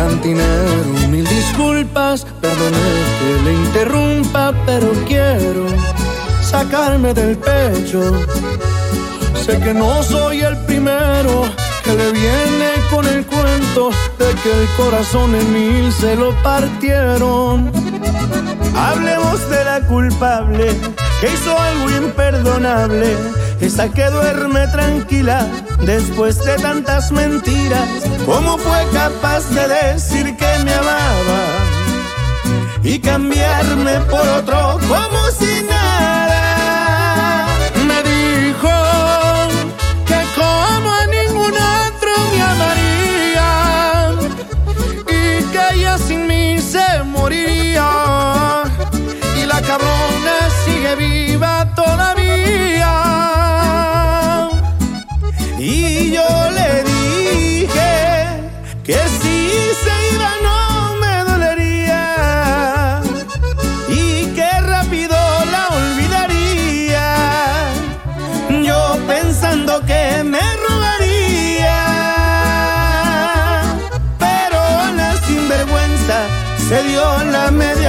Cantinero, mil disculpas, perdone que le interrumpa, pero quiero sacarme del pecho. Sé que no soy el primero que le viene con el cuento de que el corazón en mil se lo partieron. Hablemos de la culpable que hizo algo imperdonable, esa que duerme tranquila después de tantas mentiras. ¿Cómo fue capaz de decir que me amaba y cambiarme por otro como si nada?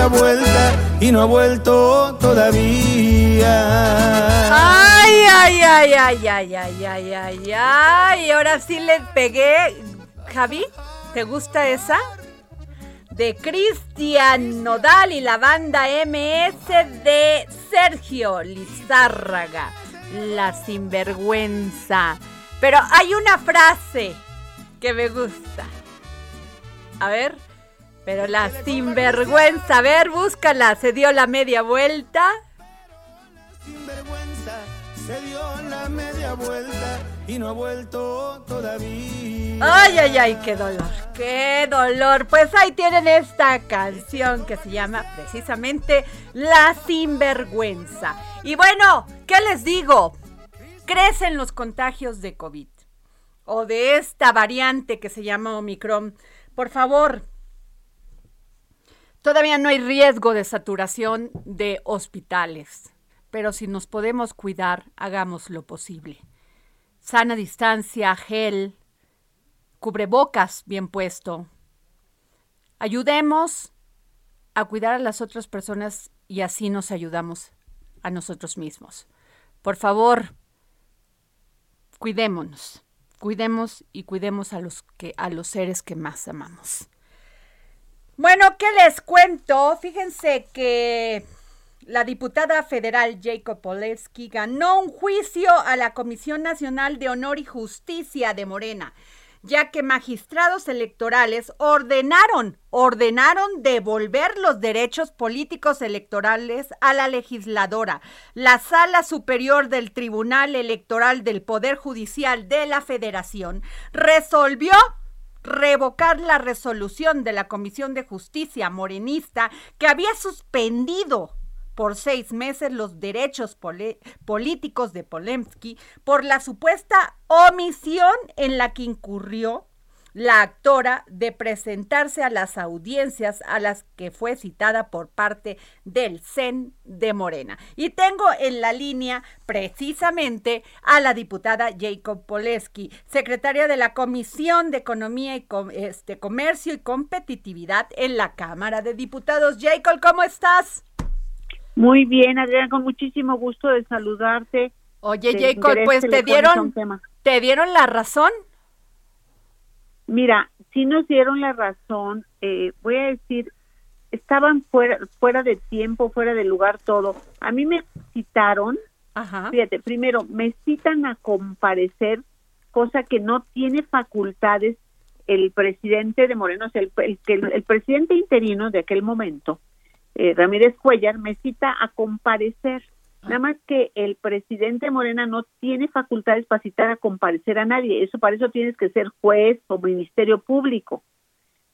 Vuelta y no ha vuelto todavía. Ay, ay, ay, ay, ay, ay, ay, ay, ay. Ahora sí le pegué. Javi, ¿te gusta esa? De Cristian Nodal y la banda MS de Sergio Lizárraga. La sinvergüenza. Pero hay una frase que me gusta. A ver. Pero la sinvergüenza. A ver, búscala. Se dio la media vuelta. Sinvergüenza se dio la media vuelta y no ha vuelto todavía. Ay, ay, ay, qué dolor, qué dolor. Pues ahí tienen esta canción que se llama precisamente La Sinvergüenza. Y bueno, ¿qué les digo? Crecen los contagios de COVID o de esta variante que se llama Omicron. Por favor, todavía no hay riesgo de saturación de hospitales, pero si nos podemos cuidar, hagamos lo posible. Sana distancia, gel, cubrebocas bien puesto. Ayudemos a cuidar a las otras personas y así nos ayudamos a nosotros mismos. Por favor, cuidémonos, cuidemos y cuidemos a los que a los seres que más amamos. Bueno, ¿qué les cuento? Fíjense que la diputada federal Jacob Polewski ganó un juicio a la Comisión Nacional de Honor y Justicia de Morena, ya que magistrados electorales ordenaron, ordenaron devolver los derechos políticos electorales a la legisladora. La Sala Superior del Tribunal Electoral del Poder Judicial de la Federación resolvió revocar la resolución de la Comisión de Justicia morenista que había suspendido por seis meses los derechos políticos de Polemski por la supuesta omisión en la que incurrió la actora de presentarse a las audiencias a las que fue citada por parte del CEN de Morena. Y tengo en la línea precisamente a la diputada Jacob Poleski, secretaria de la Comisión de Economía y este, Comercio y Competitividad en la Cámara de Diputados. Jacob, ¿cómo estás? Muy bien, Adrián, con muchísimo gusto de saludarte. Oye, Jacob, pues te dieron, te dieron la razón Mira, si nos dieron la razón, eh, voy a decir, estaban fuera, fuera de tiempo, fuera de lugar todo. A mí me citaron, fíjate, primero me citan a comparecer, cosa que no tiene facultades el presidente de Moreno, el, el, el, presidente interino de aquel momento, eh, Ramírez Cuellar, me cita a comparecer. Nada más que el presidente Morena no tiene facultades para citar a comparecer a nadie. Eso para eso tienes que ser juez o ministerio público,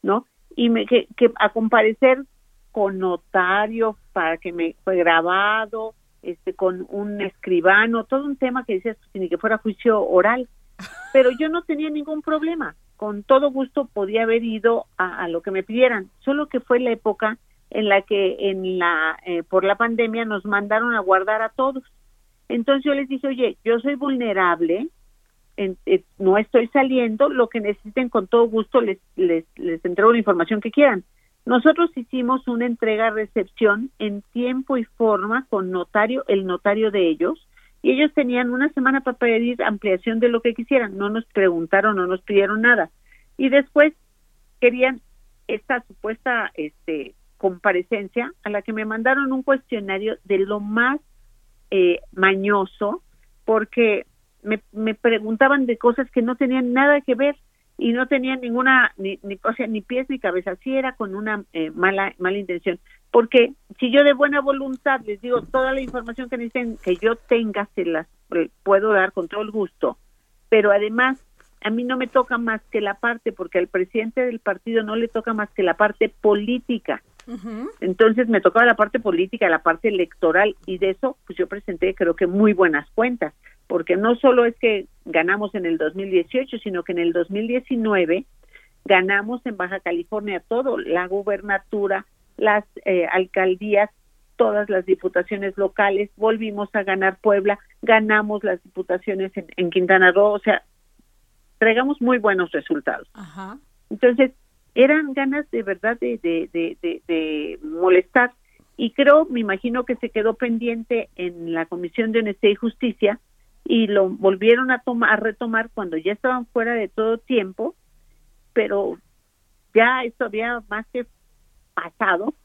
¿no? Y me, que, a comparecer con notario para que me fue grabado, este, con un escribano, todo un tema que decías pues, ni que fuera juicio oral. Pero yo no tenía ningún problema. Con todo gusto podía haber ido a, a lo que me pidieran. Solo que fue la época en la que en la eh, por la pandemia nos mandaron a guardar a todos. Entonces yo les dije, oye, yo soy vulnerable, eh, no estoy saliendo, lo que necesiten con todo gusto les, les, les entrego la información que quieran. Nosotros hicimos una entrega-recepción en tiempo y forma con notario, el notario de ellos, y ellos tenían una semana para pedir ampliación de lo que quisieran. No nos preguntaron, no nos pidieron nada. Y después querían esta supuesta este, comparecencia a la que me mandaron un cuestionario de lo más eh, mañoso porque me, me preguntaban de cosas que no tenían nada que ver y no tenían ninguna ni, ni o sea ni pies ni cabeza. Sí era con una eh, mala mala intención porque si yo de buena voluntad les digo toda la información que necesiten que yo tenga se las eh, puedo dar con todo el gusto pero además a mí no me toca más que la parte porque al presidente del partido no le toca más que la parte política entonces me tocaba la parte política, la parte electoral y de eso pues yo presenté creo que muy buenas cuentas, porque no solo es que ganamos en el 2018, sino que en el 2019 ganamos en Baja California todo, la gubernatura, las eh, alcaldías, todas las diputaciones locales, volvimos a ganar Puebla, ganamos las diputaciones en, Quintana Roo, o sea, traigamos muy buenos resultados. Entonces, eran ganas de verdad de, de, de, molestar y creo, me imagino que se quedó pendiente en la Comisión de Honestidad y Justicia y lo volvieron a tomar a retomar cuando ya estaban fuera de todo tiempo, pero ya esto había más que pasado,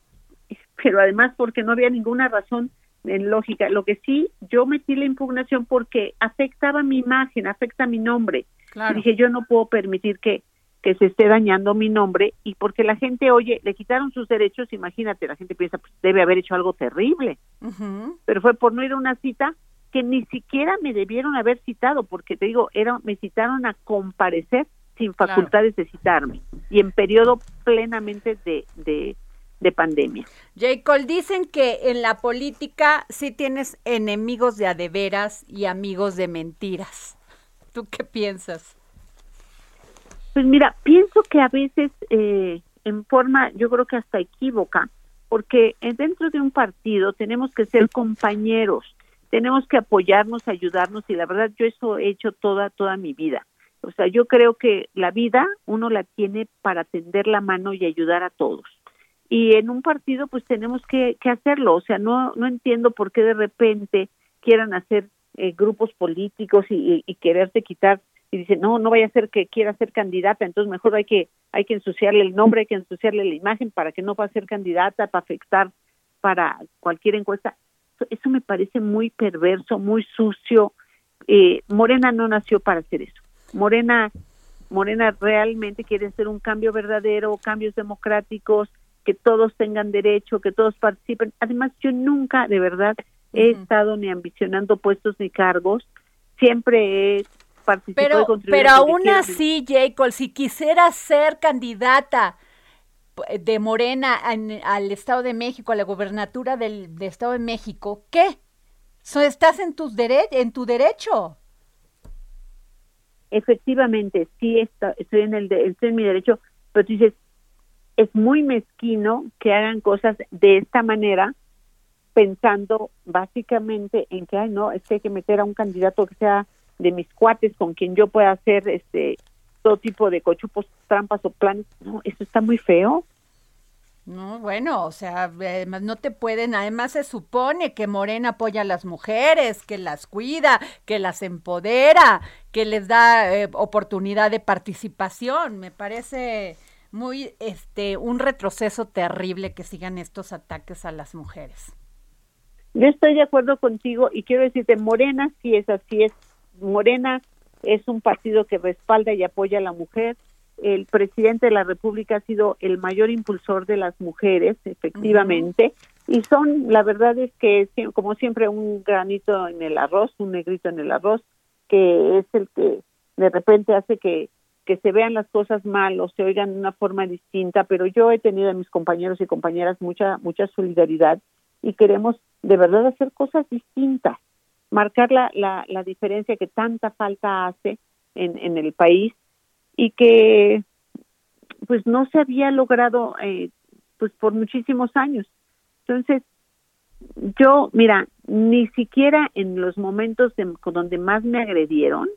pero además porque no había ninguna razón en lógica. Lo que sí, yo metí la impugnación porque afectaba mi imagen, afecta mi nombre. Y dije, yo no puedo permitir que que se esté dañando mi nombre y porque la gente, oye, le quitaron sus derechos, imagínate, la gente piensa, pues debe haber hecho algo terrible. Pero fue por no ir a una cita que ni siquiera me debieron haber citado, porque te digo, era, me citaron a comparecer sin facultades de citarme y en periodo plenamente de, de, de pandemia. Jacob, dicen que en la política sí tienes enemigos de adeveras y amigos de mentiras. ¿Tú qué piensas? Pues mira, pienso que a veces eh, en forma, yo creo que hasta equívoca, porque dentro de un partido tenemos que ser compañeros, tenemos que apoyarnos, ayudarnos y la verdad yo eso he hecho toda toda mi vida. O sea, yo creo que la vida uno la tiene para tender la mano y ayudar a todos. Y en un partido pues tenemos que, hacerlo. O sea, no no entiendo por qué de repente quieran hacer eh, grupos políticos y, y, quererte quitar y dice, no, no vaya a ser que quiera ser candidata, entonces mejor hay que, hay que ensuciarle el nombre, hay que ensuciarle la imagen para que no pueda ser candidata, para afectar para cualquier encuesta. Eso me parece muy perverso, muy sucio. Eh, Morena no nació para hacer eso. Morena, Morena realmente quiere hacer un cambio verdadero, cambios democráticos, que todos tengan derecho, que todos participen. Además, yo nunca, de verdad, he estado ni ambicionando puestos ni cargos. Siempre he pero, Pero aún así, Jacob, si quisiera ser candidata de Morena al Estado de México, a la gobernatura del, Estado de México, ¿qué? So, estás en, tus en tu derecho. efectivamente, sí está, estoy en el estoy en mi derecho, pero tú dices, es muy mezquino que hagan cosas de esta manera pensando básicamente en que ay no es que hay que meter a un candidato que sea de mis cuates con quien yo pueda hacer este todo tipo de cochupos trampas o planes no eso está muy feo no, bueno, o sea, además no te pueden, además se supone que Morena apoya a las mujeres, que las cuida, que las empodera, que les da eh, oportunidad de participación. Me parece muy, este, un retroceso terrible que sigan estos ataques a las mujeres. Yo estoy de acuerdo contigo y quiero decirte, Morena sí es así, es Morena es un partido que respalda y apoya a la mujer. El presidente de la República ha sido el mayor impulsor de las mujeres, efectivamente, y son, la verdad es que como siempre un granito en el arroz, un negrito en el arroz, que es el que de repente hace que que se vean las cosas mal o se oigan de una forma distinta, pero yo he tenido a mis compañeros y compañeras mucha mucha solidaridad y queremos de verdad hacer cosas distintas, marcar la, la, la diferencia que tanta falta hace en, en el país y que pues no se había logrado eh, pues por muchísimos años. Entonces, yo, mira, ni siquiera en los momentos de, donde más me agredieron,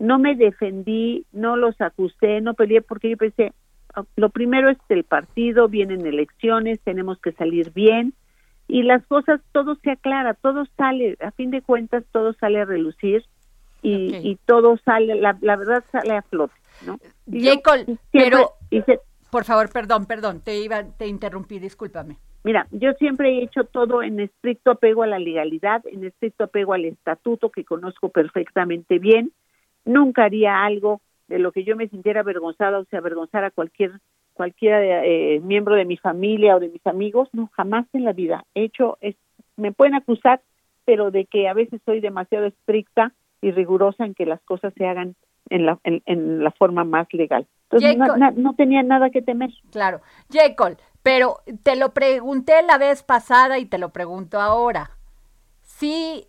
no me defendí, no los acusé, no peleé porque yo pensé, oh, lo primero es el partido, vienen elecciones, tenemos que salir bien, y las cosas, todo se aclara, todo sale, a fin de cuentas, todo sale a relucir y, y todo sale, la, la, verdad sale a flote, ¿no? pero, por favor, perdón, perdón, te iba, te interrumpí, discúlpame. Mira, yo siempre he hecho todo en estricto apego a la legalidad, en estricto apego al estatuto que conozco perfectamente bien. Nunca haría algo de lo que yo me sintiera avergonzada o se avergonzara cualquier cualquier eh, miembro de mi familia o de mis amigos, no, jamás en la vida. He hecho, es, me pueden acusar, pero de que a veces soy demasiado estricta y rigurosa en que las cosas se hagan en la, en, la forma más legal. Entonces no, tenía nada que temer. Claro. Jacob, pero te lo pregunté la vez pasada y te lo pregunto ahora. Si,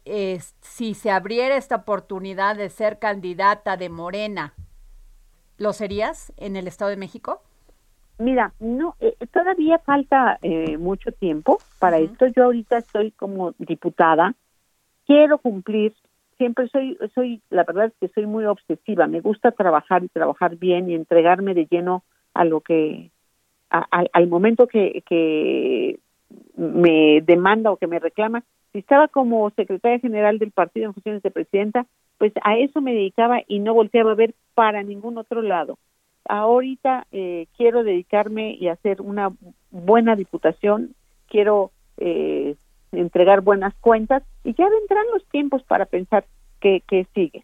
si se abriera esta oportunidad de ser candidata de Morena, ¿lo serías en el Estado de México? Mira, no, eh, todavía falta eh, mucho tiempo para esto. Yo ahorita estoy como diputada, quiero cumplir. Siempre soy, soy, la verdad es que soy muy obsesiva. Me gusta trabajar y trabajar bien y entregarme de lleno a lo que, al momento que, que me demanda o que me reclama. Si estaba como secretaria general del partido en funciones de presidenta, pues a eso me dedicaba y no volteaba a ver para ningún otro lado ahorita eh, quiero dedicarme y hacer una buena diputación, quiero eh, entregar buenas cuentas y ya vendrán los tiempos para pensar qué, sigue.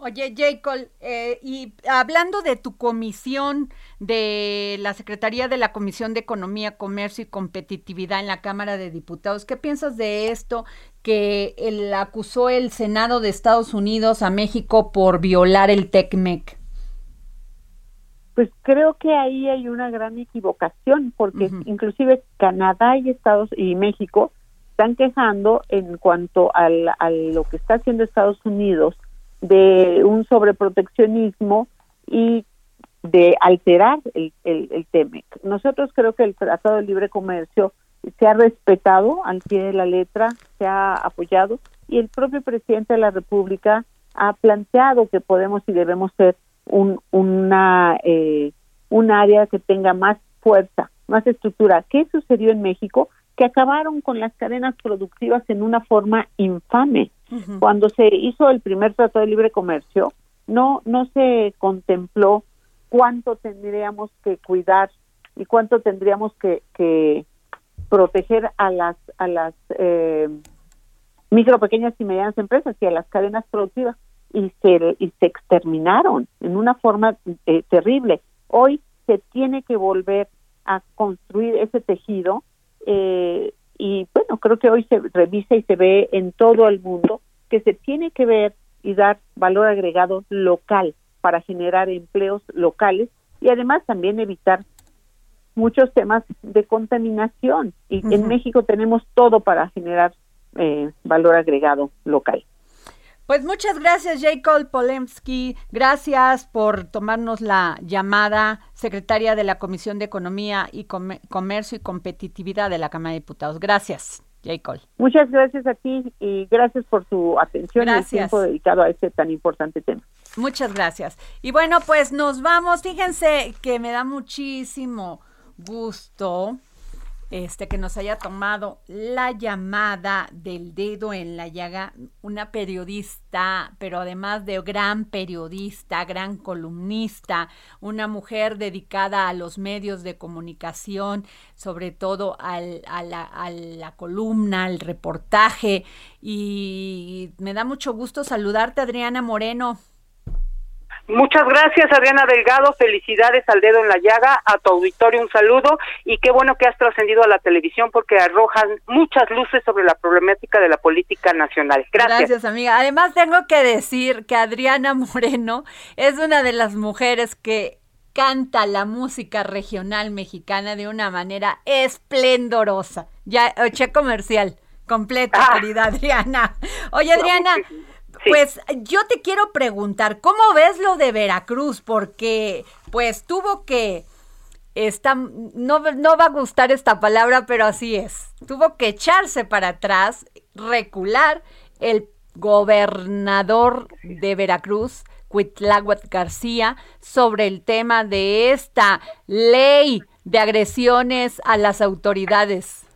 Oye, Jacob, eh, y hablando de tu comisión de la Secretaría de la Comisión de Economía, Comercio y Competitividad en la Cámara de Diputados, ¿qué piensas de esto que acusó el Senado de Estados Unidos a México por violar el TECMEC? Pues creo que ahí hay una gran equivocación porque inclusive Canadá y Estados y México están quejando en cuanto al, a lo que está haciendo Estados Unidos de un sobreproteccionismo y de alterar el, el, el TEMEC. Nosotros creo que el Tratado de Libre Comercio se ha respetado al pie de la letra, se ha apoyado y el propio presidente de la República ha planteado que podemos y debemos ser un, una, eh, un área que tenga más fuerza, más estructura. ¿Qué sucedió en México? Que acabaron con las cadenas productivas en una forma infame. Cuando se hizo el primer Tratado de Libre Comercio, no, no se contempló cuánto tendríamos que cuidar y cuánto tendríamos que, que proteger a las a las eh, micro pequeñas y medianas empresas y a las cadenas productivas y se, y se exterminaron en una forma eh, terrible. Hoy se tiene que volver a construir ese tejido eh, y bueno, creo que hoy se revisa y se ve en todo el mundo que se tiene que ver y dar valor agregado local para generar empleos locales y además también evitar muchos temas de contaminación. Y en México tenemos todo para generar eh, valor agregado local. Pues muchas gracias, J. Cole Polemski. Gracias por tomarnos la llamada, secretaria de la Comisión de Economía y Comercio y Competitividad de la Cámara de Diputados. Gracias, J. Cole. Muchas gracias a ti y gracias por su atención y el tiempo dedicado a este tan importante tema. Muchas gracias. Y bueno, pues nos vamos. Fíjense que me da muchísimo gusto este, que nos haya tomado la llamada del dedo en la llaga, una periodista, pero además de gran periodista, gran columnista, una mujer dedicada a los medios de comunicación, sobre todo al, a, la, a la columna, al reportaje. Y me da mucho gusto saludarte, Adriana Moreno. Muchas gracias, Adriana Delgado. Felicidades al dedo en la llaga, a tu auditorio un saludo y qué bueno que has trascendido a la televisión porque arrojan muchas luces sobre la problemática de la política nacional. Gracias. Gracias, amiga. Además, tengo que decir que Adriana Moreno es una de las mujeres que canta la música regional mexicana de una manera esplendorosa. Ya, oche comercial completo, ah. querida Adriana. Oye, Adriana. Pues yo te quiero preguntar, ¿cómo ves lo de Veracruz? Porque pues tuvo que, está, no, no va a gustar esta palabra, pero así es, tuvo que echarse para atrás, recular el gobernador de Veracruz, Cuitláhuac García, sobre el tema de esta ley de agresiones a las autoridades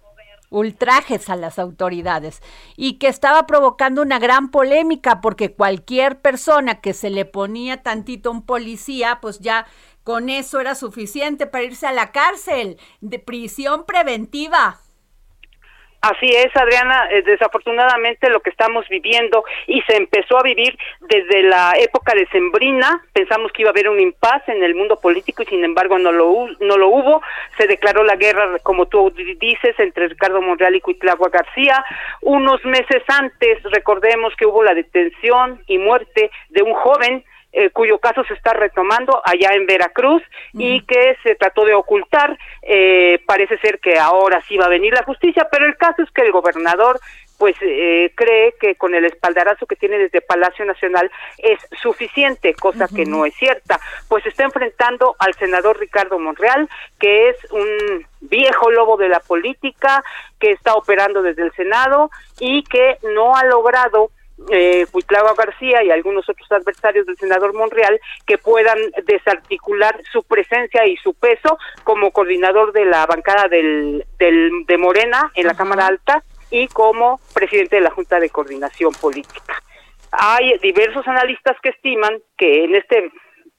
ultrajes a las autoridades y que estaba provocando una gran polémica porque cualquier persona que se le ponía tantito un policía, pues ya con eso era suficiente para irse a la cárcel de prisión preventiva. Así es, Adriana, eh, desafortunadamente lo que estamos viviendo y se empezó a vivir desde la época de Sembrina, pensamos que iba a haber un impasse en el mundo político y sin embargo no lo, no lo hubo, se declaró la guerra, como tú dices, entre Ricardo Monreal y Cuitlagua García, unos meses antes, recordemos que hubo la detención y muerte de un joven eh, cuyo caso se está retomando allá en Veracruz y que se trató de ocultar. Eh, parece ser que ahora sí va a venir la justicia, pero el caso es que el gobernador pues eh, cree que con el espaldarazo que tiene desde Palacio Nacional es suficiente, cosa que no es cierta, pues está enfrentando al senador Ricardo Monreal, que es un viejo lobo de la política, que está operando desde el Senado y que no ha logrado eh, García y algunos otros adversarios del senador Monreal que puedan desarticular su presencia y su peso como coordinador de la bancada del, del de Morena en la Cámara Alta y como presidente de la Junta de Coordinación Política. Hay diversos analistas que estiman que en este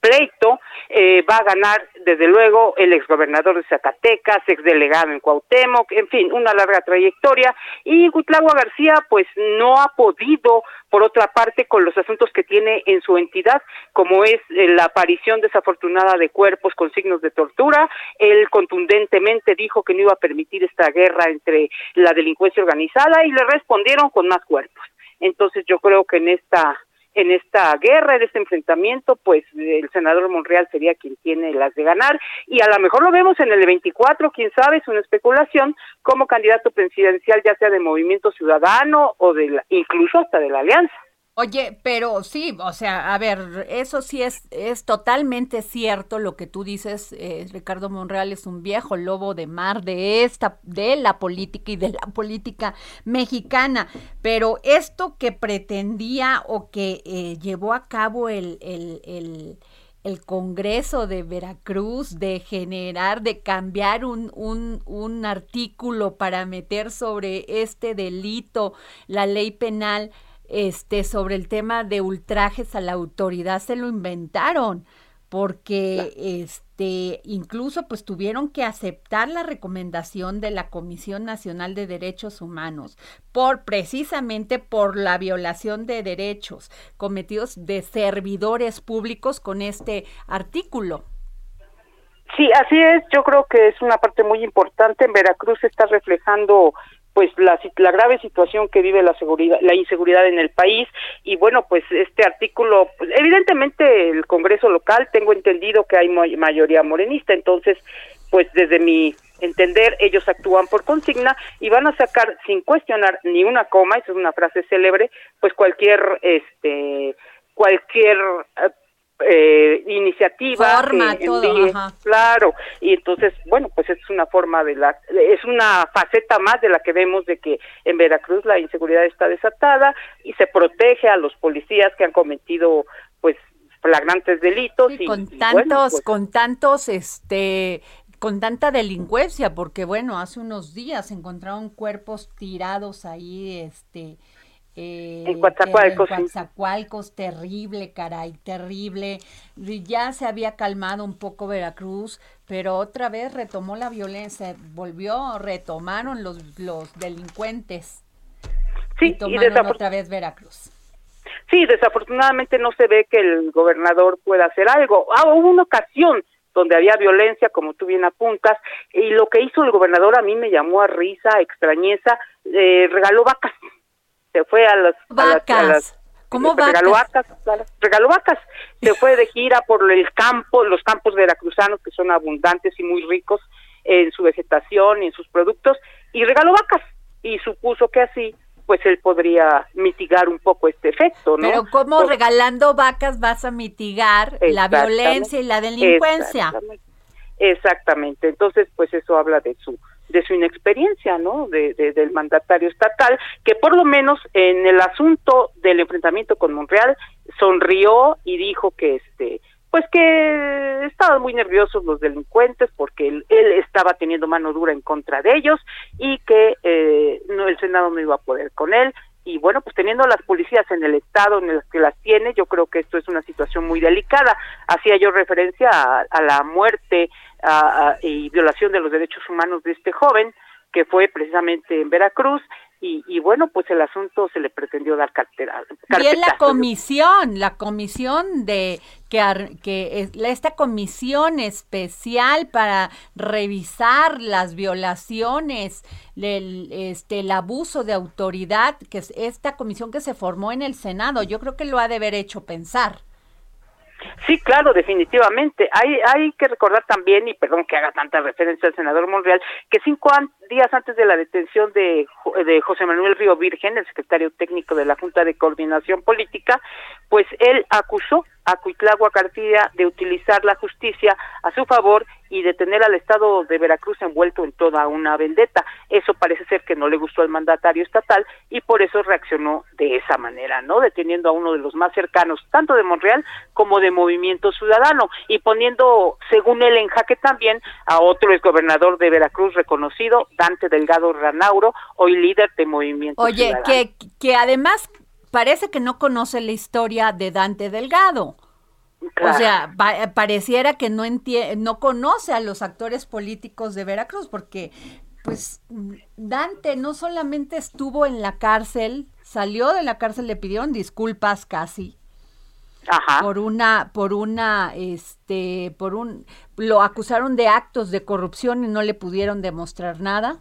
pleito eh, va a ganar desde luego el exgobernador de Zacatecas, exdelegado en Cuauhtémoc, en fin, una larga trayectoria y Gutlagua García pues no ha podido por otra parte con los asuntos que tiene en su entidad, como es eh, la aparición desafortunada de cuerpos con signos de tortura, él contundentemente dijo que no iba a permitir esta guerra entre la delincuencia organizada y le respondieron con más cuerpos. Entonces yo creo que en esta en esta guerra, en este enfrentamiento, pues el senador Monreal sería quien tiene las de ganar y a lo mejor lo vemos en el 24, quién sabe, es una especulación como candidato presidencial ya sea de Movimiento Ciudadano o de incluso hasta de la Alianza. Oye, pero sí, o sea, a ver, eso sí es, es totalmente cierto lo que tú dices, eh, Ricardo Monreal es un viejo lobo de mar de esta, de la política y de la política mexicana, pero esto que pretendía o que eh, llevó a cabo el, el, el el Congreso de Veracruz de generar, de cambiar un, un, un, artículo para meter sobre este delito la ley penal este, sobre el tema de ultrajes a la autoridad se lo inventaron porque este incluso pues tuvieron que aceptar la recomendación de la Comisión Nacional de Derechos Humanos por precisamente por la violación de derechos cometidos de servidores públicos con este artículo. Sí, así es. Yo creo que es una parte muy importante. En Veracruz se está reflejando pues la, la grave situación que vive la seguridad la inseguridad en el país. Y bueno pues este artículo pues, evidentemente el Congreso local tengo entendido que hay mayoría morenista. Entonces pues desde mi entender, ellos actúan por consigna y van a sacar sin cuestionar ni una coma, esa es una frase célebre, pues cualquier este cualquier eh, iniciativa forma, todo, claro. Y entonces bueno pues es una forma de la es una faceta más de la que vemos de que en Veracruz la inseguridad está desatada y se protege a los policías que han cometido pues flagrantes delitos y con tantos pues con tantos este con tanta delincuencia porque bueno hace unos días encontraron cuerpos tirados ahí este eh, en Coatzacoalcos. En Coatzacoalcos, terrible, caray, terrible. Ya se había calmado un poco Veracruz, pero otra vez retomó la violencia, volvió, retomaron los, los delincuentes. Sí, y tomaron otra vez Veracruz. Sí, desafortunadamente no se ve que el gobernador pueda hacer algo. Ah, hubo una ocasión donde había violencia, como tú bien apuntas, y lo que hizo el gobernador a mí me llamó a risa, extrañeza, eh, regaló vacas se fue a las vacas. ¿Cómo vacas? Regaló vacas, regaló vacas. Se fue de gira por el campo, los campos veracruzanos que son abundantes y muy ricos en su vegetación y en sus productos y regaló vacas y supuso que así pues él podría mitigar un poco este efecto, ¿no? Pero ¿cómo regalando vacas vas a mitigar la violencia y la delincuencia? Exactamente. exactamente. Entonces, pues eso habla de su de su inexperiencia, ¿no? De, del mandatario estatal, que por lo menos en el asunto del enfrentamiento con Monreal sonrió y dijo que este pues que estaban muy nerviosos los delincuentes porque él, estaba teniendo mano dura en contra de ellos y que eh, no el Senado no iba a poder con él y bueno, pues teniendo las policías en el estado en el que las tiene, yo creo que esto es una situación muy delicada. Hacía yo referencia a la muerte y violación de los derechos humanos de este joven que fue precisamente en Veracruz y, bueno, pues el asunto se le pretendió dar cartera. Bien la comisión, la comisión de que, que esta comisión especial para revisar las violaciones, el, este, el abuso de autoridad, que es esta comisión que se formó en el Senado, yo creo que lo ha de haber hecho pensar. Sí, claro, definitivamente. Hay, hay que recordar también, y perdón que haga tanta referencia al senador Monreal, que cinco días antes de la detención de, José Manuel Río Virgen, el secretario técnico de la Junta de Coordinación Política, pues él acusó a Cuitlagua García de utilizar la justicia a su favor y de tener al Estado de Veracruz envuelto en toda una vendetta. Eso parece ser que no le gustó al mandatario estatal y por eso reaccionó de esa manera, ¿no? Deteniendo a uno de los más cercanos, tanto de Monreal como de Movimiento Ciudadano, y poniendo, según él, en jaque también a otro exgobernador de Veracruz reconocido, Dante Delgado Ranauro, hoy líder de Movimiento Oye, que, que además parece que no conoce la historia de Dante Delgado. O sea, pareciera que no no conoce a los actores políticos de Veracruz, porque pues Dante no solamente estuvo en la cárcel, salió de la cárcel, le pidieron disculpas casi. Por una por una este por un lo acusaron de actos de corrupción y no le pudieron demostrar nada.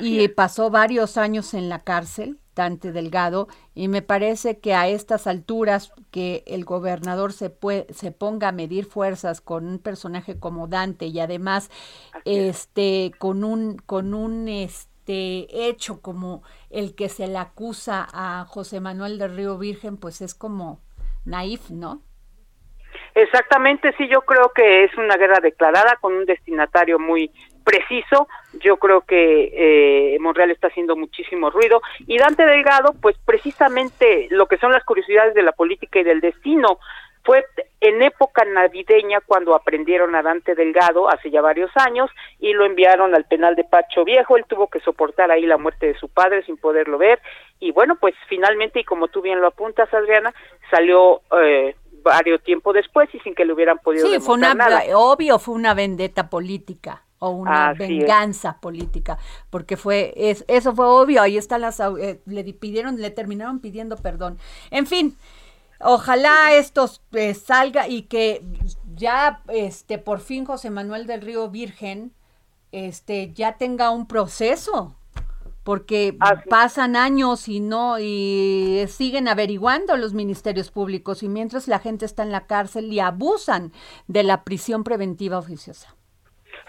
Y pasó varios años en la cárcel Delgado y me parece que a estas alturas que el gobernador se, se ponga a medir fuerzas con un personaje como Dante y además este con un con un este hecho como el que se le acusa a José Manuel de Río Virgen pues es como naif, ¿no? Exactamente, sí, yo creo que es una guerra declarada con un destinatario muy preciso. Yo creo que eh, Monreal está haciendo muchísimo ruido. Y Dante Delgado, pues precisamente lo que son las curiosidades de la política y del destino. Fue en época navideña cuando aprendieron a Dante Delgado hace ya varios años y lo enviaron al penal de Pacho Viejo. Él tuvo que soportar ahí la muerte de su padre sin poderlo ver. Y bueno, pues finalmente, y como tú bien lo apuntas, Adriana, salió eh, varios tiempo después y sin que le hubieran podido sí, fue una, obvio fue una vendetta política o una venganza política, porque fue es, eso fue obvio, ahí están las eh, le pidieron le terminaron pidiendo perdón. En fin, ojalá esto eh, salga y que ya este por fin José Manuel del Río Virgen este ya tenga un proceso porque pasan años y no y siguen averiguando los ministerios públicos y mientras la gente está en la cárcel y abusan de la prisión preventiva oficiosa.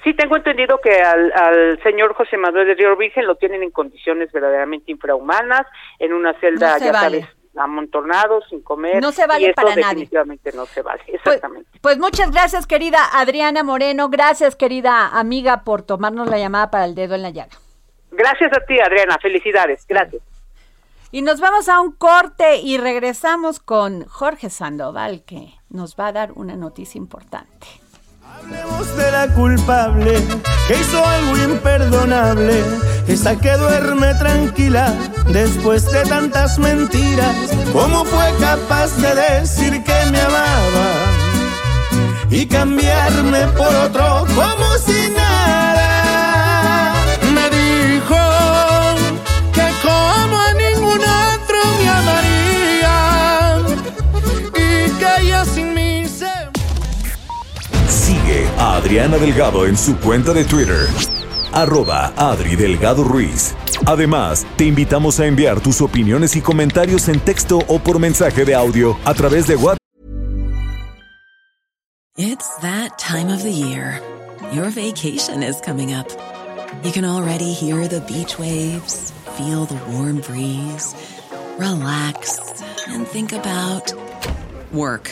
Sí, tengo entendido que al, señor José Manuel de Río Virgen lo tienen en condiciones verdaderamente infrahumanas, en una celda, ya sabes, amontonado, sin comer. No se vale y para definitivamente no se vale, pues, exactamente. Pues, muchas gracias, querida Adriana Moreno. Gracias, querida amiga, por tomarnos la llamada para el dedo en la llaga. Gracias a ti, Adriana. Felicidades. Gracias. Y nos vamos a un corte y regresamos con Jorge Sandoval, que nos va a dar una noticia importante. Hablemos de la culpable que hizo algo imperdonable, esa que duerme tranquila después de tantas mentiras. ¿Cómo fue capaz de decir que me amaba y cambiarme por otro como si nada? A Adriana Delgado en su cuenta de Twitter arroba Adri Delgado Ruiz. Además, te invitamos a enviar tus opiniones y comentarios en texto o por mensaje de audio a través de WhatsApp. It's that time of the year. Your vacation is coming up. You can already hear the beach waves, feel the warm breeze, relax and think about work.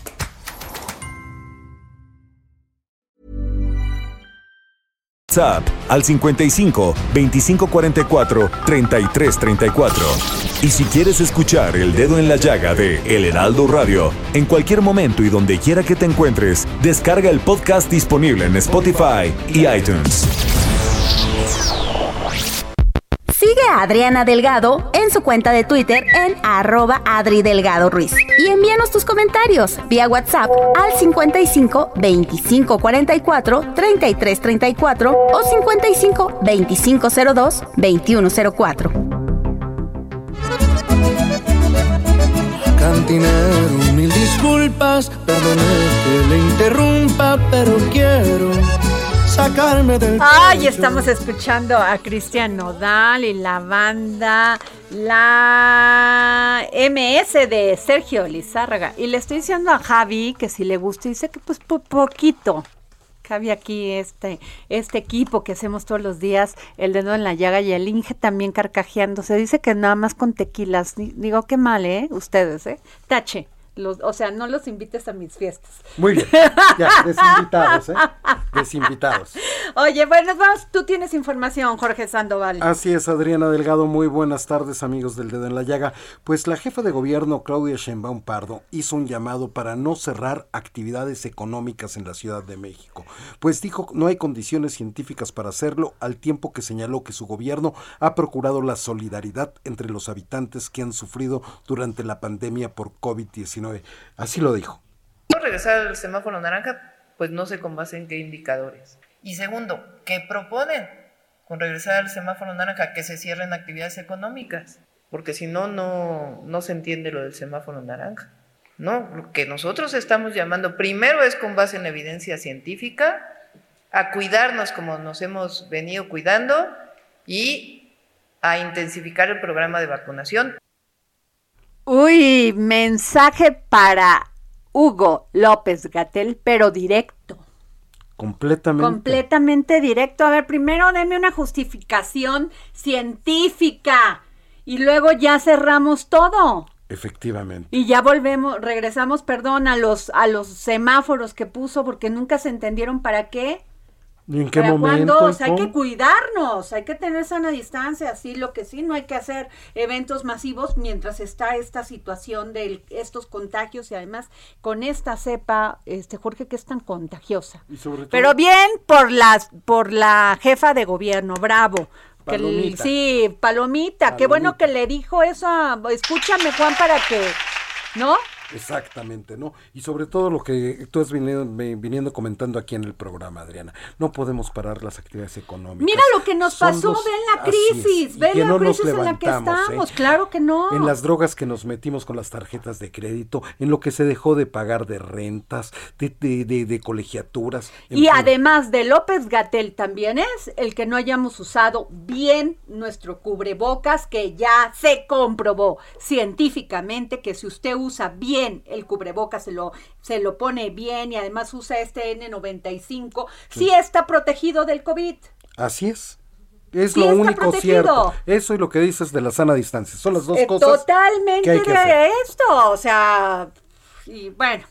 WhatsApp al 55 2544 3334. Y si quieres escuchar El Dedo en la Llaga de El Heraldo Radio, en cualquier momento y donde quiera que te encuentres, descarga el podcast disponible en Spotify y iTunes. Sigue a Adriana Delgado en su cuenta de Twitter en arroba Adri Delgado Ruiz. Y envíanos tus comentarios vía WhatsApp al 55 25 44 33 34 o 55 25 02 21 04. Cantinero, mil disculpas, perdone que le interrumpa, pero quiero sacarme del. Ay, estamos escuchando a Cristian Nodal y la banda La MS de Sergio Lizárraga. Y le estoy diciendo a Javi que si le gusta, dice que pues poquito. Javi aquí este, este equipo que hacemos todos los días, el dedo en la llaga y el Inge también carcajeando. Se dice que nada más con tequilas. Digo, qué mal, ¿eh? Ustedes, ¿eh? Tache o sea, no los invites a mis fiestas. Muy bien, ya, desinvitados, ¿eh? Desinvitados. Oye, bueno, vamos, tú tienes información, Jorge Sandoval. Así es, Adriana Delgado, muy buenas tardes, amigos del Dedo en la Llaga. Pues la jefa de gobierno, Claudia Sheinbaum Pardo, hizo un llamado para no cerrar actividades económicas en la Ciudad de México. Pues dijo, no hay condiciones científicas para hacerlo, al tiempo que señaló que su gobierno ha procurado la solidaridad entre los habitantes que han sufrido durante la pandemia por COVID-19. Así lo dijo. Regresar al semáforo naranja, pues no sé con base en qué indicadores. Y segundo, ¿qué proponen con regresar al semáforo naranja? Que se cierren actividades económicas, porque si no, no, no se entiende lo del semáforo naranja. No, lo que nosotros estamos llamando primero es con base en evidencia científica, a cuidarnos como nos hemos venido cuidando y a intensificar el programa de vacunación. Uy, mensaje para Hugo López Gatel, pero directo. Completamente. Completamente directo. A ver, primero deme una justificación científica y luego ya cerramos todo. Efectivamente. Y ya volvemos, regresamos, perdón, a los a los semáforos que puso porque nunca se entendieron para qué. ¿Y en qué momento? hay que cuidarnos, hay que tener sana distancia, así lo que sí, no hay que hacer eventos masivos mientras está esta situación de estos contagios y además con esta cepa, este Jorge, que es tan contagiosa. Pero bien por las, por la jefa de gobierno, bravo. Palomita. sí, palomita, qué bueno que le dijo eso, escúchame Juan para que, ¿no? Exactamente, ¿no? Y sobre todo lo que tú has viniendo, viniendo comentando aquí en el programa, Adriana, no podemos parar las actividades económicas. Mira lo que nos pasó, ven la crisis, ven la crisis en la que ¿eh? estamos, claro que no. En las drogas que nos metimos con las tarjetas de crédito, en lo que se dejó de pagar de rentas, de, de, de, colegiaturas. Y además de López Gatel también es el que no hayamos usado bien nuestro cubrebocas, que ya se comprobó científicamente que si usted usa bien el cubrebocas, se lo, se lo pone bien y además usa este N95, sí, está protegido del COVID. Así es. Es lo único cierto. Eso y lo que dices de la sana distancia. Son las dos eh, cosas. Totalmente de esto. O sea, y bueno,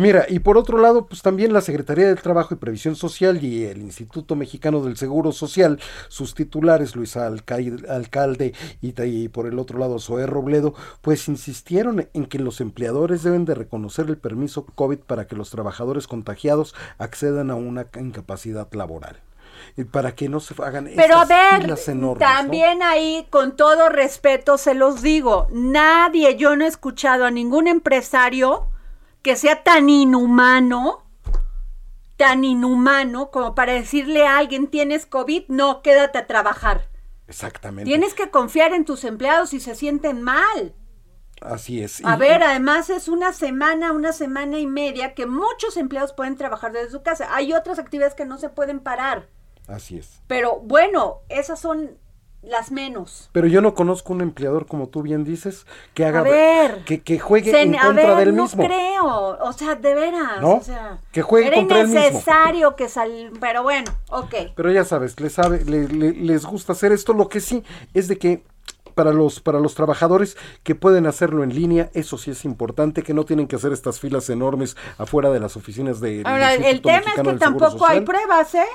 Mira, y por otro lado, pues también la Secretaría del Trabajo y Previsión Social y el Instituto Mexicano del Seguro Social, sus titulares, Luis Alcalde y, por el otro lado Zoé Robledo, pues insistieron en que los empleadores deben de reconocer el permiso COVID para que los trabajadores contagiados accedan a una incapacidad laboral. Para que no se hagan Pero a ver, también ahí con todo respeto se los digo, nadie, yo no he escuchado a ningún empresario que sea tan inhumano, tan inhumano como para decirle a alguien tienes COVID, no, quédate a trabajar. Exactamente. Tienes que confiar en tus empleados si se sienten mal. Así es. A ver, además es una semana, una semana y media que muchos empleados pueden trabajar desde su casa. Hay otras actividades que no se pueden parar. Así es. Pero bueno, esas son las menos. Pero yo no conozco un empleador, como tú bien dices, que haga que, que juegue en contra del mismo. No creo, o sea, de veras. ¿No? O sea, que juegue contra el mismo. innecesario que sal, pero bueno, ok. Pero ya sabes, les, sabe, les gusta hacer esto. Lo que sí es de que para los, para los trabajadores que pueden hacerlo en línea, eso sí es importante, que no tienen que hacer estas filas enormes afuera de las oficinas de. Ahora, el tema es que tampoco hay pruebas, ¿eh?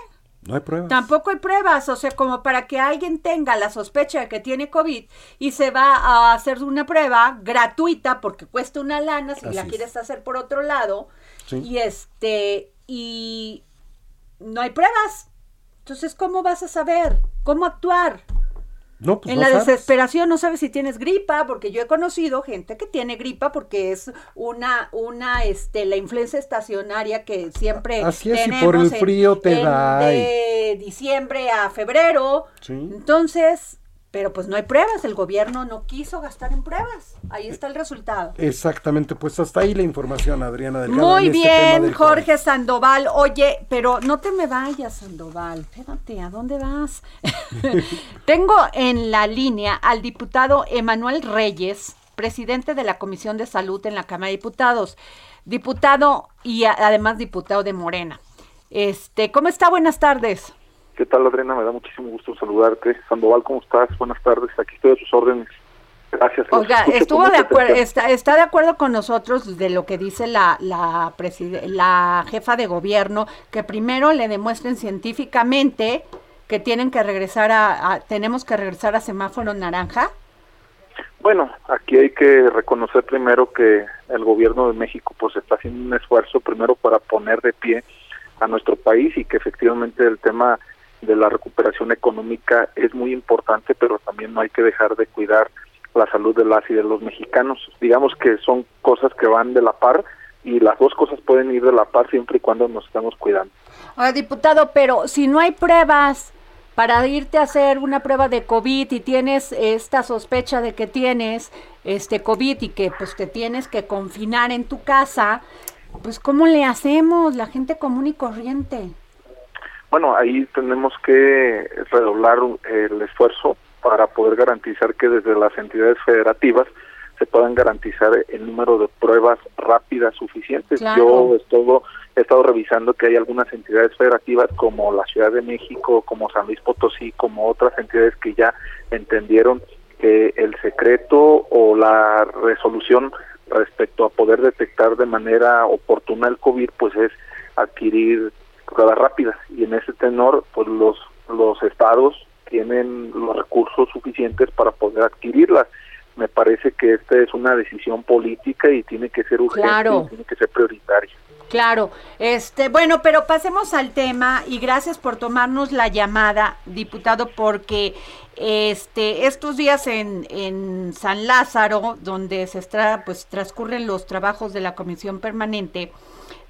No hay pruebas. Tampoco hay pruebas, o sea, como para que alguien tenga la sospecha de que tiene COVID y se va a hacer una prueba gratuita porque cuesta una lana si la quieres hacer por otro lado. Y este, y no hay pruebas. Entonces, ¿cómo vas a saber? ¿Cómo actuar? Pues en la desesperación no sabes si tienes gripa, porque yo he conocido gente que tiene gripa porque es una, una, este, la influencia estacionaria que siempre Así es, y por el frío te da. De diciembre a febrero. Entonces, pero pues no hay pruebas, el gobierno no quiso gastar en pruebas. Ahí está el resultado. Exactamente, pues hasta ahí la información, Adriana Delgado. Muy este bien, Jorge Sandoval. Oye, pero no te me vayas, Sandoval. Espérate, ¿a dónde vas? Tengo en la línea al diputado Emanuel Reyes, presidente de la Comisión de Salud en la Cámara de Diputados. Diputado y además diputado de Morena. Este, ¿cómo está? Buenas tardes. ¿Qué tal, Adriana? Me da muchísimo gusto saludarte. Sandoval, ¿cómo estás? Buenas tardes. Aquí estoy a sus órdenes. Gracias. Oiga, estuvo de acuerdo, está, está, de acuerdo con nosotros de lo que dice la, la, la jefa de gobierno, que primero le demuestren científicamente que tienen que regresar a, tenemos que regresar a semáforo naranja. Bueno, aquí hay que reconocer primero que el gobierno de México pues está haciendo un esfuerzo primero para poner de pie a nuestro país y que efectivamente el tema de la recuperación económica es muy importante, pero también no hay que dejar de cuidar la salud de las y de los mexicanos. Digamos que son cosas que van de la par y las dos cosas pueden ir de la par siempre y cuando nos estamos cuidando. Ahora, diputado, pero si no hay pruebas para irte a hacer una prueba de COVID y tienes esta sospecha de que tienes este COVID y que pues te tienes que confinar en tu casa, pues ¿cómo le hacemos la gente común y corriente? Bueno, ahí tenemos que redoblar el esfuerzo para poder garantizar que desde las entidades federativas se puedan garantizar el número de pruebas rápidas suficientes. Yo estuvo, he estado revisando que hay algunas entidades federativas como la Ciudad de México, como San Luis Potosí, como otras entidades que ya entendieron que el secreto o la resolución respecto a poder detectar de manera oportuna el COVID, pues es adquirir pruebas rápidas. Y en ese tenor pues los los estados tienen los recursos suficientes para poder adquirirlas. Me parece que esta es una decisión política y tiene que ser urgente tiene que ser prioritaria. Claro, este, bueno, pero pasemos al tema y gracias por tomarnos la llamada, diputado, porque este, estos días en, en San Lázaro, donde se está, pues transcurren los trabajos de la comisión permanente,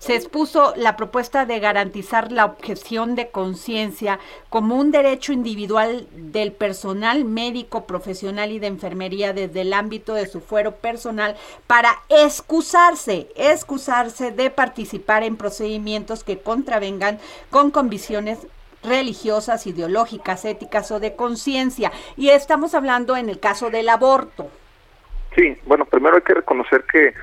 se expuso la propuesta de garantizar la objeción de conciencia como un derecho individual del personal médico, profesional y de enfermería desde el ámbito de su fuero personal para excusarse, excusarse de participar en procedimientos que contravengan con convicciones religiosas, ideológicas, éticas o de conciencia. Y estamos hablando en el caso del aborto. Sí, bueno, primero hay que reconocer que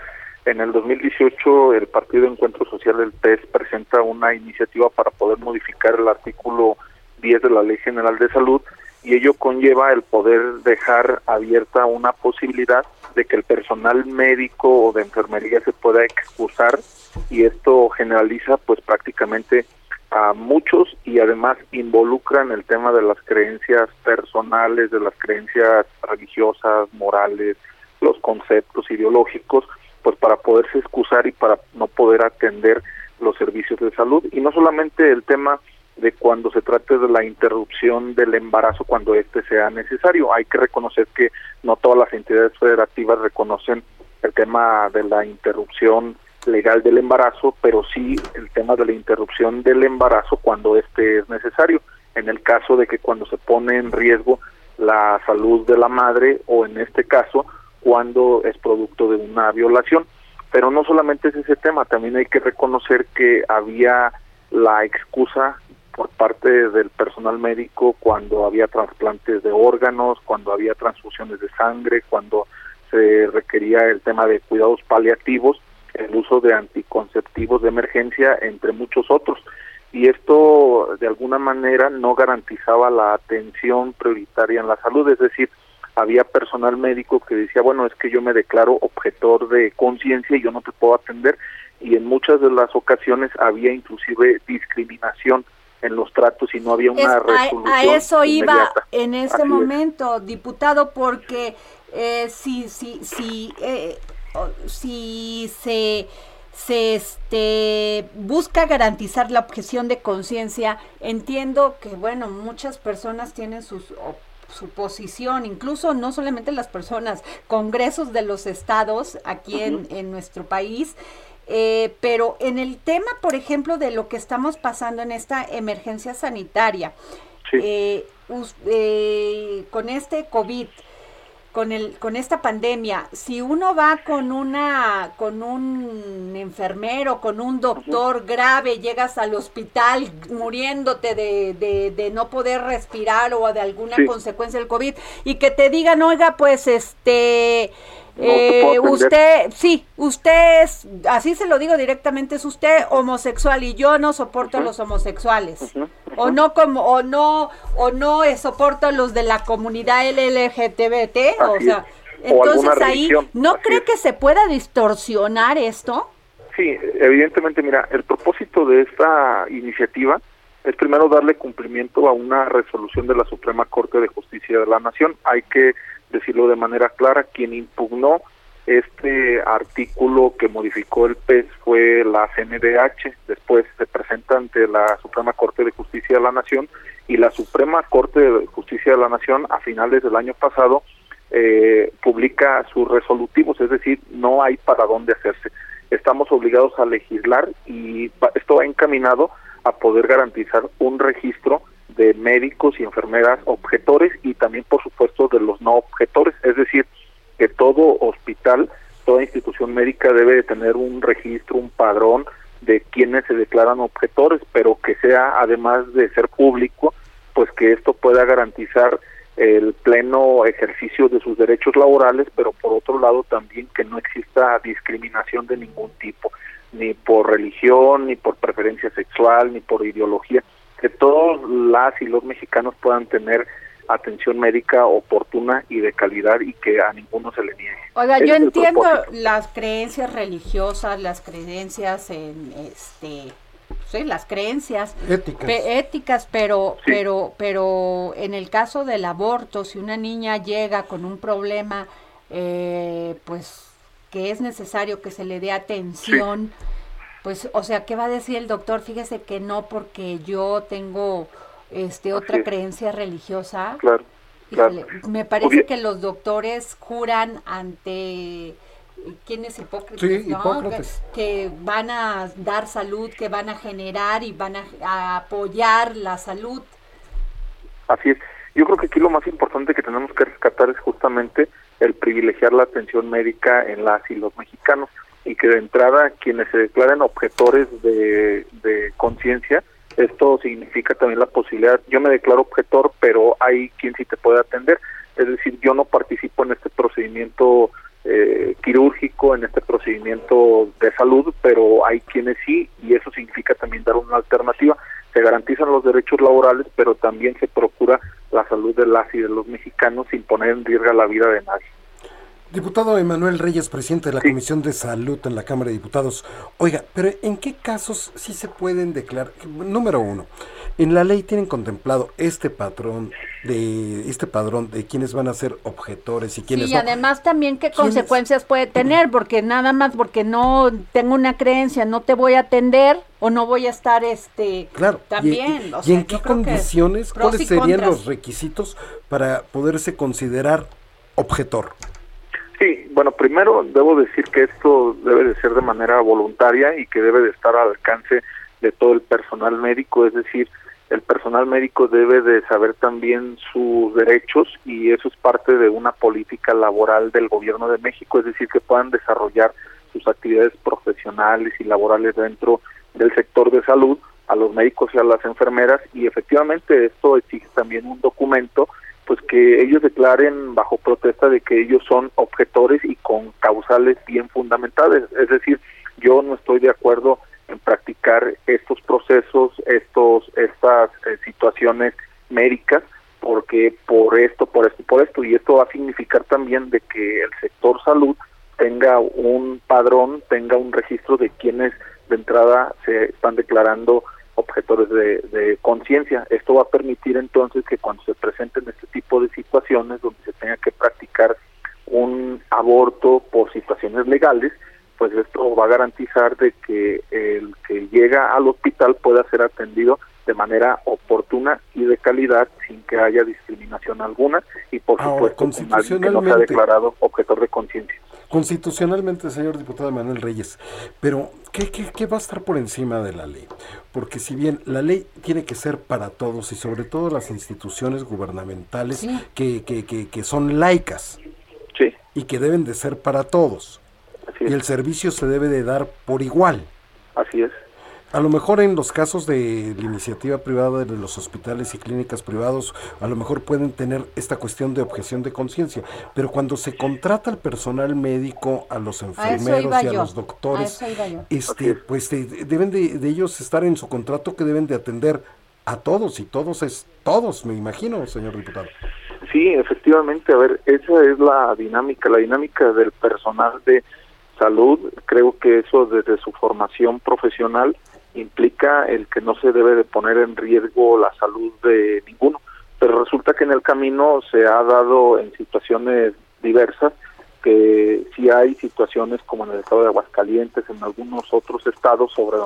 en el 2018 el Partido Encuentro Social del PES presenta una iniciativa para poder modificar el artículo 10 de la Ley General de Salud y ello conlleva el poder dejar abierta una posibilidad de que el personal médico o de enfermería se pueda excusar y esto generaliza pues prácticamente a muchos y además involucran el tema de las creencias personales, de las creencias religiosas, morales, los conceptos ideológicos pues para poderse excusar y para no poder atender los servicios de salud y no solamente el tema de cuando se trate de la interrupción del embarazo cuando este sea necesario. Hay que reconocer que no todas las entidades federativas reconocen el tema de la interrupción legal del embarazo, pero sí el tema de la interrupción del embarazo cuando este es necesario. En el caso de que cuando se pone en riesgo la salud de la madre o en este caso cuando es producto de una violación. Pero no solamente es ese tema, también hay que reconocer que había la excusa por parte del personal médico cuando había trasplantes de órganos, cuando había transfusiones de sangre, cuando se requería el tema de cuidados paliativos, el uso de anticonceptivos de emergencia, entre muchos otros. Y esto de alguna manera no garantizaba la atención prioritaria en la salud, es decir, había personal médico que decía, bueno, es que yo me declaro objetor de conciencia y yo no te puedo atender y en muchas de las ocasiones había inclusive discriminación en los tratos y no había una resolución. A, eso iba en ese momento, diputado, porque eh, si, si, si, eh, si se se este, busca garantizar la objeción de conciencia. Entiendo que, bueno, muchas personas tienen sus su posición, incluso no solamente las personas, congresos de los estados aquí en, nuestro país. Eh, pero en el tema, por ejemplo, de lo que estamos pasando en esta emergencia sanitaria, eh, eh, con este COVID, con el con esta pandemia, si uno va con una con un enfermero, con un doctor grave, llegas al hospital muriéndote de, de, de no poder respirar o de alguna consecuencia del COVID y que te digan, "Oiga, pues este eh, usted, sí, usted es, así se lo digo directamente, es usted homosexual y yo no soporto a los homosexuales. O no como, o no, o no soporto a los de la comunidad LGTBT, o sea, entonces ahí, ¿no cree que se pueda distorsionar esto? Sí, evidentemente, mira, el propósito de esta iniciativa es primero darle cumplimiento a una resolución de la Suprema Corte de Justicia de la Nación. Hay que decirlo de manera clara, quien impugnó este artículo que modificó el PES fue la CNDH, después se presenta ante la Suprema Corte de Justicia de la Nación y la Suprema Corte de Justicia de la Nación a finales del año pasado eh, publica sus resolutivos, es decir, no hay para dónde hacerse. Estamos obligados a legislar y esto va encaminado a poder garantizar un registro de médicos y enfermeras objetores y también por supuesto de los no objetores, es decir, que todo hospital, toda institución médica debe de tener un registro, un padrón de quienes se declaran objetores, pero que sea además de ser público, pues que esto pueda garantizar el pleno ejercicio de sus derechos laborales, pero por otro lado también que no exista discriminación de ningún tipo, ni por religión, ni por preferencia sexual, ni por ideología que todos las y los mexicanos puedan tener atención médica oportuna y de calidad y que a ninguno se le niegue. Oiga, yo entiendo las creencias religiosas, las creencias en este sí, las creencias éticas, pero pero pero en el caso del aborto, si una niña llega con un problema eh, pues que es necesario que se le dé atención Pues, o sea, ¿qué va a decir el doctor? Fíjese que no, porque yo tengo este otra creencia religiosa. Claro. me parece que los doctores juran ante ¿quién es Hipócrates? Que, van a dar salud, que van a generar y van a, apoyar la salud. Así es. Yo creo que aquí lo más importante que tenemos que rescatar es justamente el privilegiar la atención médica en las y los mexicanos y que de entrada quienes se declaren objetores de, de conciencia, esto significa también la posibilidad, yo me declaro objetor, pero hay quien sí te puede atender, es decir, yo no participo en este procedimiento eh, quirúrgico, en este procedimiento de salud, pero hay quienes sí, y eso significa también dar una alternativa. Se garantizan los derechos laborales, pero también se procura la salud de las y de los mexicanos sin poner en riesgo la vida de nadie. Diputado Emanuel Reyes, presidente de la Comisión de Salud en la Cámara de Diputados. Oiga, pero ¿en qué casos sí se pueden declarar? Número uno, en la ley tienen contemplado este patrón de este padrón de quienes van a ser objetores y quienes sí, y además también qué consecuencias puede tener, porque nada más porque no tengo una creencia, no te voy a atender o no voy a estar este claro también. ¿Y, en qué condiciones, cuáles serían los requisitos para poderse considerar objetor? Sí, bueno, primero debo decir que esto debe de ser de manera voluntaria y que debe de estar al alcance de todo el personal médico, es decir, el personal médico debe de saber también sus derechos y eso es parte de una política laboral del gobierno de México, es decir, que puedan desarrollar sus actividades profesionales y laborales dentro del sector de salud a los médicos y a las enfermeras y efectivamente esto exige también un documento pues que ellos declaren bajo protesta de que ellos son objetores y con causales bien fundamentales. Es decir, yo no estoy de acuerdo en practicar estos procesos, estos, estas eh, situaciones médicas, porque por esto, por esto, por esto, y esto va a significar también de que el sector salud tenga un padrón, tenga un registro de quienes de entrada se están declarando objetores de, conciencia. Esto va a permitir entonces que cuando se presenten tipo de situaciones donde se tenga que practicar un aborto por situaciones legales, pues esto va a garantizar de que el que llega al hospital pueda ser atendido de manera oportuna y de calidad sin que haya discriminación alguna y por supuesto que no se ha declarado objetor de conciencia. Constitucionalmente, señor diputado Manuel Reyes, pero ¿qué, ¿qué, va a estar por encima de la ley? Porque si bien la ley tiene que ser para todos y sobre todo las instituciones gubernamentales que, que, que, son laicas y que deben de ser para todos, y el servicio se debe de dar por igual. Así es. A lo mejor en los casos de la iniciativa privada de los hospitales y clínicas privados, a lo mejor pueden tener esta cuestión de objeción de conciencia, pero cuando se contrata al personal médico, a los enfermeros y a los doctores, este, pues deben de, ellos estar en su contrato que deben de atender a todos y todos es todos, me imagino, señor diputado. Sí, efectivamente, a ver, esa es la dinámica, la dinámica del personal de salud, creo que eso desde su formación profesional implica el que no se debe de poner en riesgo la salud de ninguno. Pero resulta que en el camino se ha dado en situaciones diversas que si hay situaciones como en el estado de Aguascalientes, en algunos otros estados sobre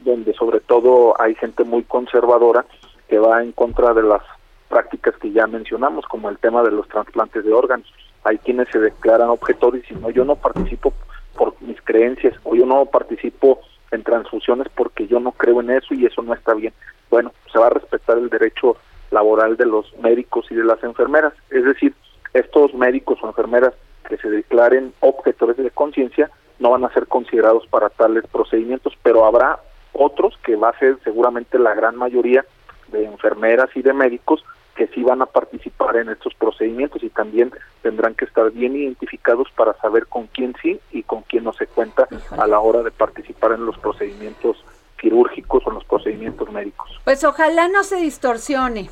donde sobre todo hay gente muy conservadora que va en contra de las prácticas que ya mencionamos, como el tema de los trasplantes de órganos. Hay quienes se declaran objetores y no, yo no participo por mis creencias o yo no participo en transfusiones porque yo no creo en eso y eso no está bien. Bueno, se va a respetar el derecho laboral de los médicos y de las enfermeras. Es decir, estos médicos o enfermeras que se declaren objetores de conciencia no van a ser considerados para tales procedimientos, pero habrá otros que va a ser seguramente la gran mayoría de enfermeras y de médicos que sí van a participar en estos procedimientos y también tendrán que estar bien identificados para saber con quién sí y con quién no se cuenta a la hora de participar en los procedimientos quirúrgicos o en los procedimientos médicos. Pues ojalá no se distorsione.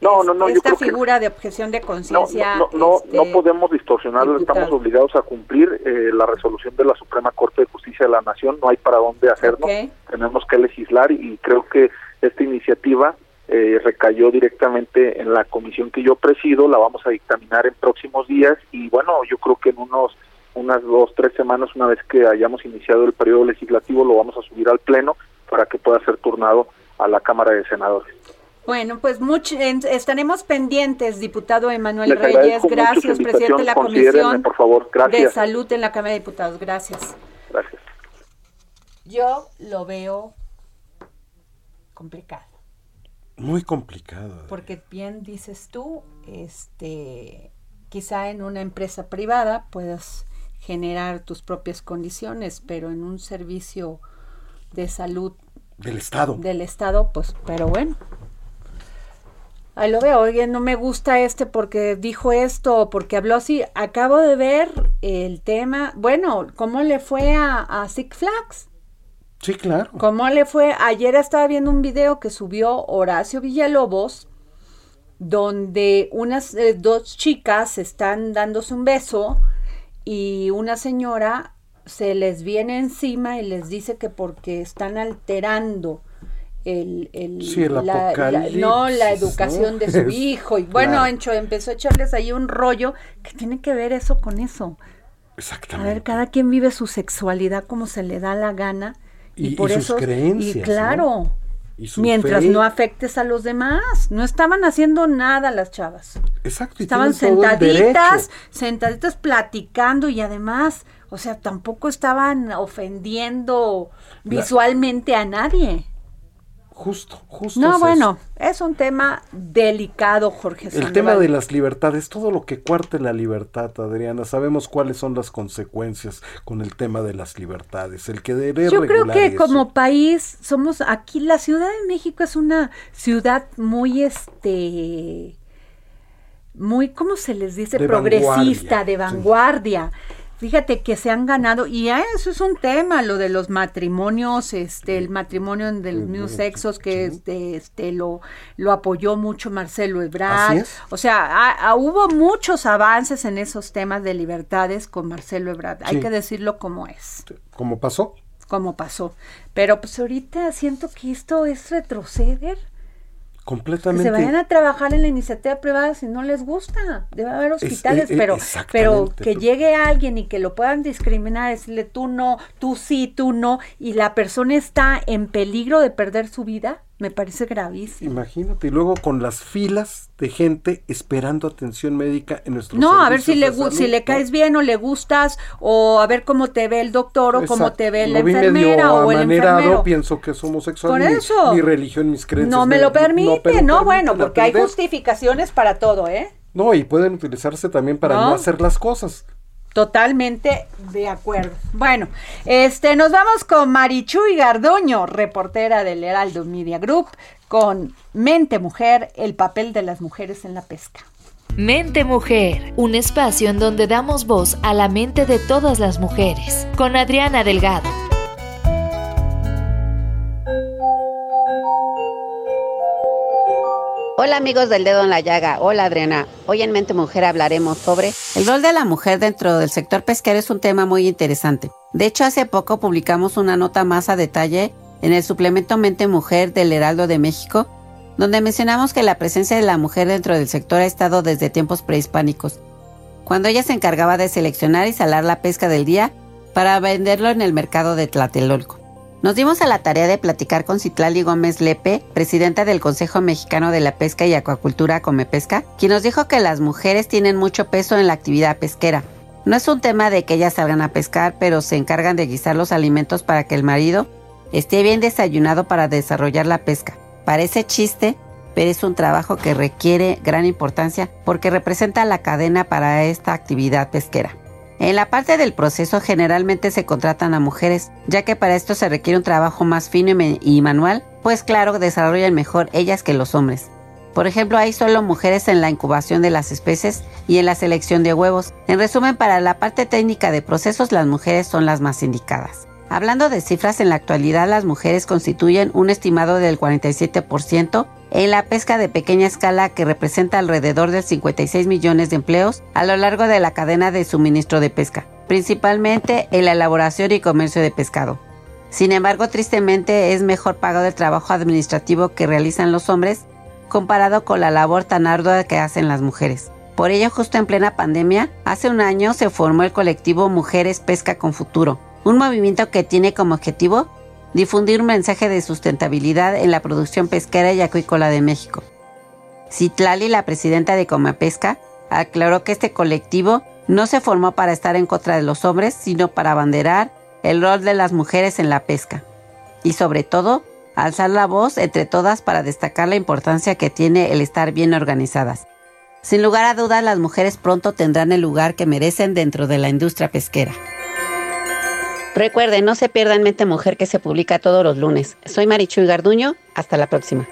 No, no, no. Esta figura de objeción de conciencia. No, no, no, este, podemos distorsionarlo. Estamos obligados a cumplir eh, la resolución de la Suprema Corte de Justicia de la Nación. No hay para dónde hacerlo. Tenemos que legislar y creo que esta iniciativa eh, recayó directamente en la comisión que yo presido, la vamos a dictaminar en próximos días y bueno, yo creo que en unos unas dos, tres semanas, una vez que hayamos iniciado el periodo legislativo, lo vamos a subir al Pleno para que pueda ser turnado a la Cámara de Senadores. Bueno, pues estaremos pendientes, diputado Emanuel Reyes. Gracias, presidente de la Comisión por favor. de Salud en la Cámara de Diputados. Gracias. Gracias. Yo lo veo complicado. Muy complicado. Porque bien dices tú, este, quizá en una empresa privada puedas generar tus propias condiciones, pero en un servicio de salud del Estado. Del Estado, pues, pero bueno. Ahí lo veo, oye, no me gusta este porque dijo esto, porque habló así. Acabo de ver el tema, bueno, ¿cómo le fue a, a Six Flags? Sí, claro. ¿Cómo le fue? Ayer estaba viendo un video que subió Horacio Villalobos, donde unas eh, dos chicas están dándose un beso y una señora se les viene encima y les dice que porque están alterando el, el, la, no la educación de su hijo. Y bueno empezó a echarles ahí un rollo que tiene que ver eso con eso. Exactamente a ver cada quien vive su sexualidad como se le da la gana y, por sus creencias, y claro mientras no afectes a los demás no estaban haciendo nada las chavas. Exacto estaban sentaditas sentaditas platicando y además o sea, tampoco estaban ofendiendo visualmente a nadie. Justo, justo. No, bueno, es un tema delicado, Jorge. El tema de las libertades, todo lo que cuarte la libertad, Adriana, sabemos cuáles son las consecuencias con el tema de las libertades. El que debe Yo creo que como país somos aquí la Ciudad de México es una ciudad muy este muy cómo se les dice progresista, de vanguardia. Fíjate que se han ganado, y eso es un tema, lo de los matrimonios, este, el matrimonio de los mismos sexos, que este, este, lo, lo apoyó mucho Marcelo Ebrard. O sea, hubo muchos avances en esos temas de libertades con Marcelo Ebrard. Hay que decirlo como es. ¿Cómo pasó? Como pasó. Pero pues ahorita siento que esto es retroceder. Completamente. Que se vayan a trabajar en la iniciativa privada si no les gusta. Debe haber hospitales, eh, pero, pero que llegue alguien y que lo puedan discriminar, decirle tú no, tú sí, tú no, y la persona está en peligro de perder su vida, me parece gravísimo. Imagínate, y luego con las filas de gente esperando atención médica en nuestro No, a ver si le, si le caes bien o le gustas, o a ver cómo te ve el doctor o cómo te ve la enfermera o el enfermero. pienso que es homosexual. Por eso. Mi, religión, mis creencias. No me, lo permite, no, bueno, porque hay justificaciones para todo, ¿eh? No, y pueden utilizarse también para no hacer las cosas. Totalmente de acuerdo. Bueno, este nos vamos con Marichuy Garduño, reportera del Heraldo Media Group, con Mente Mujer, el papel de las mujeres en la pesca. Mente Mujer, un espacio en donde damos voz a la mente de todas las mujeres, con Adriana Delgado. Hola amigos del dedo en la llaga, hola Adriana. Hoy en Mente Mujer hablaremos sobre el rol de la mujer dentro del sector pesquero es un tema muy interesante. De hecho, hace poco publicamos una nota más a detalle en el suplemento Mente Mujer del Heraldo de México, donde mencionamos que la presencia de la mujer dentro del sector ha estado desde tiempos prehispánicos, cuando ella se encargaba de seleccionar y salar la pesca del día para venderlo en el mercado de Tlatelolco. Nos dimos a la tarea de platicar con Citlali Gómez Lepe, presidenta del Consejo Mexicano de la Pesca y Acuacultura Comepesca, quien nos dijo que las mujeres tienen mucho peso en la actividad pesquera. No es un tema de que ellas salgan a pescar, pero se encargan de guisar los alimentos para que el marido esté bien desayunado para desarrollar la pesca. Parece chiste, pero es un trabajo que requiere gran importancia porque representa la cadena para esta actividad pesquera. En la parte del proceso generalmente se contratan a mujeres, ya que para esto se requiere un trabajo más fino y manual, pues claro, desarrollan mejor ellas que los hombres. Por ejemplo, hay solo mujeres en la incubación de las especies y en la selección de huevos. En resumen, para la parte técnica de procesos, las mujeres son las más indicadas. Hablando de cifras, en la actualidad las mujeres constituyen un estimado del 47% en la pesca de pequeña escala que representa alrededor de 56 millones de empleos a lo largo de la cadena de suministro de pesca, principalmente en la elaboración y comercio de pescado. Sin embargo, tristemente es mejor pagado el trabajo administrativo que realizan los hombres comparado con la labor tan ardua que hacen las mujeres. Por ello, justo en plena pandemia, hace un año se formó el colectivo Mujeres Pesca con Futuro, un movimiento que tiene como objetivo difundir un mensaje de sustentabilidad en la producción pesquera y acuícola de México. Citlali, la presidenta de Comapesca, aclaró que este colectivo no se formó para estar en contra de los hombres, sino para abanderar el rol de las mujeres en la pesca. Y sobre todo, alzar la voz entre todas para destacar la importancia que tiene el estar bien organizadas. Sin lugar a dudas, las mujeres pronto tendrán el lugar que merecen dentro de la industria pesquera. Recuerden, no se pierdan Mente Mujer que se publica todos los lunes. Soy Marichuy Garduño, hasta la próxima.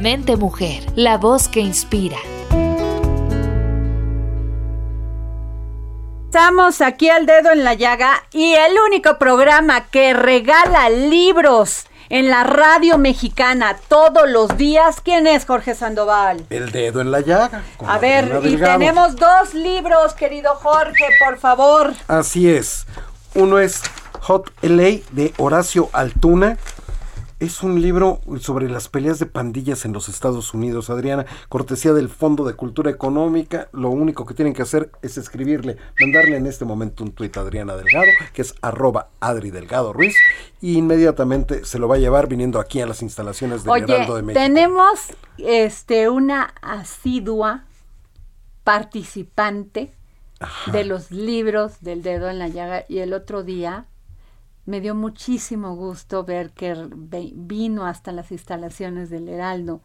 Mente Mujer, la voz que inspira. Estamos aquí al dedo en la llaga y el único programa que regala libros en la radio mexicana todos los días. ¿Quién es Jorge Sandoval? El dedo en la llaga. A ver, y tenemos dos libros, querido Jorge, por favor. Así es. Uno es Hot LA de Horacio Altuna es un libro sobre las peleas de pandillas en los Estados Unidos, Adriana, cortesía del Fondo de Cultura Económica. Lo único que tienen que hacer es escribirle, mandarle en este momento un tuit a Adriana Delgado, que es arroba Adri Delgado Ruiz, y inmediatamente se lo va a llevar viniendo aquí a las instalaciones del Heraldo de México. Tenemos este una asidua participante de los libros del dedo en la llaga y el otro día me dio muchísimo gusto ver que vino hasta las instalaciones del Heraldo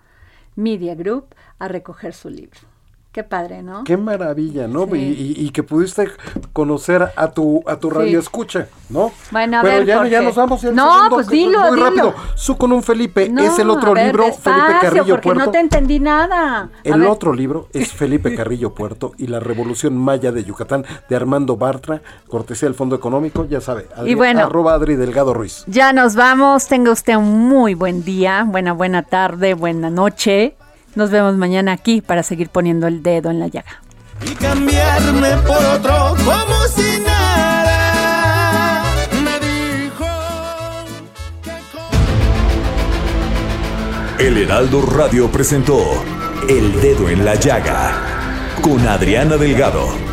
Media Group a recoger su libro. Qué padre, ¿no? Qué maravilla, ¿no? Y, que pudiste conocer a tu a tu radio escucha, ¿no? Bueno, a ver, ya, ya, nos vamos. no, pues dilo, Muy rápido. Su con un Felipe es el otro libro, Felipe Carrillo porque Puerto. no te entendí nada. el otro libro es Felipe Carrillo Puerto y la Revolución Maya de Yucatán de Armando Bartra, cortesía del Fondo Económico, ya sabe, y bueno, arroba Adri Delgado Ruiz. Ya nos vamos, tenga usted un muy buen día, buena, buena tarde, buena noche. Nos vemos mañana aquí para seguir poniendo el dedo en la llaga. Y cambiarme por otro como si nada. Me dijo El Heraldo Radio presentó El Dedo en la Llaga con Adriana Delgado.